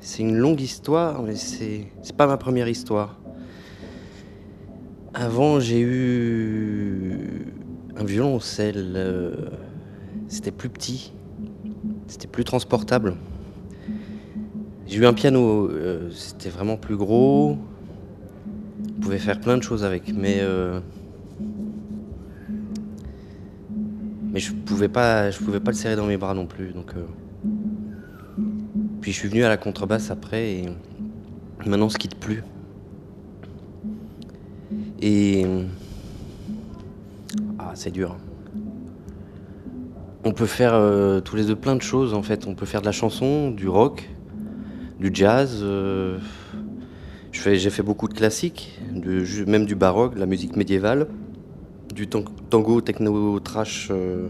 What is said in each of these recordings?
c'est une longue histoire, mais c'est pas ma première histoire. Avant, j'ai eu un violoncelle. euh, C'était plus petit, c'était plus transportable. J'ai eu un piano, euh, c'était vraiment plus gros. On pouvait faire plein de choses avec, mais euh, mais je pouvais pas, je pouvais pas le serrer dans mes bras non plus. Donc. Je suis venu à la contrebasse après et maintenant on se quitte plus. Et ah, c'est dur. On peut faire euh, tous les deux plein de choses en fait. On peut faire de la chanson, du rock, du jazz. euh, J'ai fait beaucoup de classiques, même du baroque, de la musique médiévale, du tan- tango, techno, trash, euh,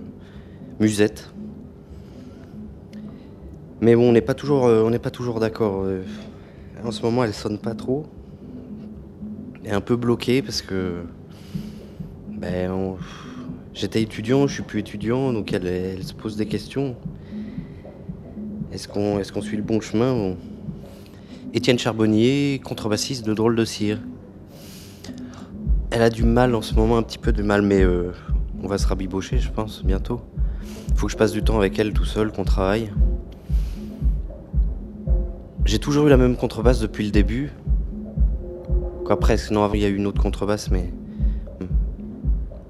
musette. Mais bon, on n'est pas toujours, euh, on n'est toujours d'accord. euh. En ce moment, elle sonne pas trop. Elle est un peu bloquée parce que ben, on- j'étais étudiant, je suis plus étudiant, donc elle, elle se pose des questions. Est-ce qu'on est qu'on suit le bon chemin. Étienne Charbonnier, contrebassiste de Drôle de Cire. Elle a du mal en ce moment, un petit peu de mal, mais euh, on va se rabibocher, je pense, bientôt. Faut que je passe du temps avec elle tout seul, qu'on travaille. J'ai toujours eu la même contrebasse depuis le début. Quoi, presque. Non, il y a eu une autre contrebasse, mais. hmm.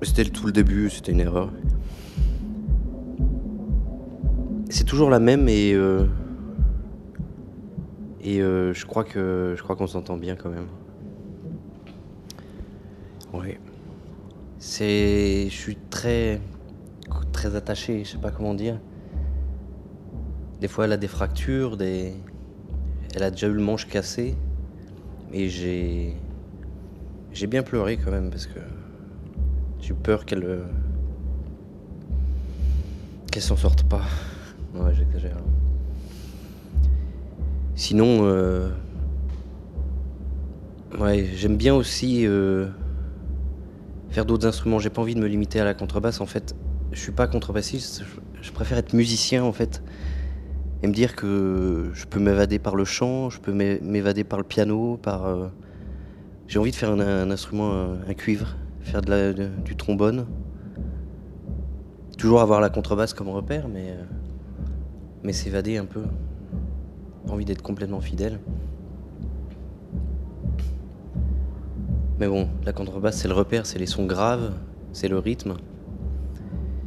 C'était tout le début, c'était une erreur. C'est toujours la même et. euh, Et euh, je crois que je crois qu'on s'entend bien quand même. Oui. C'est. Je suis très. très attaché, je sais pas comment dire. Des fois, elle a des fractures, des. Elle a déjà eu le manche cassé. Et j'ai. J'ai bien pleuré quand même parce que. J'ai eu peur qu'elle. euh, Qu'elle s'en sorte pas. Ouais, j'exagère. Sinon, euh, ouais, j'aime bien aussi euh, faire d'autres instruments. J'ai pas envie de me limiter à la contrebasse. En fait, je suis pas contrebassiste. Je préfère être musicien en fait et me dire que je peux m'évader par le chant, je peux m'é- m'évader par le piano, par. euh, J'ai envie de faire un, instrument, un, un cuivre, faire du trombone. Toujours avoir la contrebasse comme repère, mais euh, mais s'évader un peu. Envie d'être complètement fidèle. Mais bon, la contrebasse, c'est le repère, c'est les sons graves, c'est le rythme.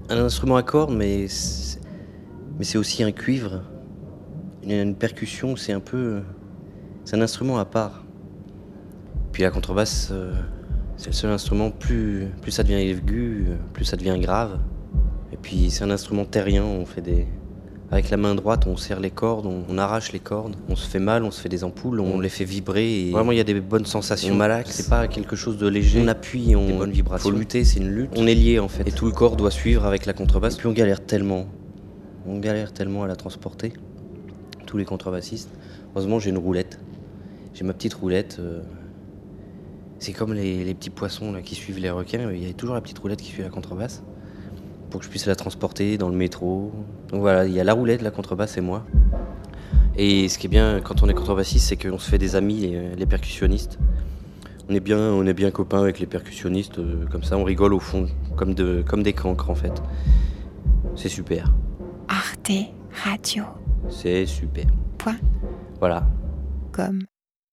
Un instrument à cordes, mais c'est aussi un cuivre. Une, une percussion, c'est un peu. C'est un instrument à part. Puis la contrebasse, euh, c'est le seul instrument, plus, plus ça devient aigu, euh, plus ça devient grave. Et puis c'est un instrument terrien, on fait des. Avec la main droite, on serre les cordes, on, on arrache les cordes, on se fait mal, on se fait des ampoules, on les fait vibrer. Et vraiment, il y a des bonnes sensations. On malaxe, c'est pas quelque chose de léger. On appuie, on. Des bonnes vibrations. Faut lutter, c'est une lutte. On est lié en fait. Et tout le corps doit suivre avec la contrebasse. Puis on galère tellement. On galère tellement à la transporter. Tous les contrebassistes. Heureusement, j'ai une roulette. J'ai ma petite roulette. euh, C'est comme les, petits poissons là, qui suivent les requins. Il y a toujours la petite roulette qui suit la contrebasse pour que je puisse la transporter dans le métro. Donc voilà, il y a la roulette, la contrebasse et moi. Et ce qui est bien quand on est contrebassiste, c'est qu'on se fait des amis, les, les percussionnistes. On est bien, on est bien copains avec les percussionnistes, euh, comme ça, on rigole au fond, comme, de, comme des cancres en fait. C'est super, Arte Radio. C'est super. Point. Voilà. Comme?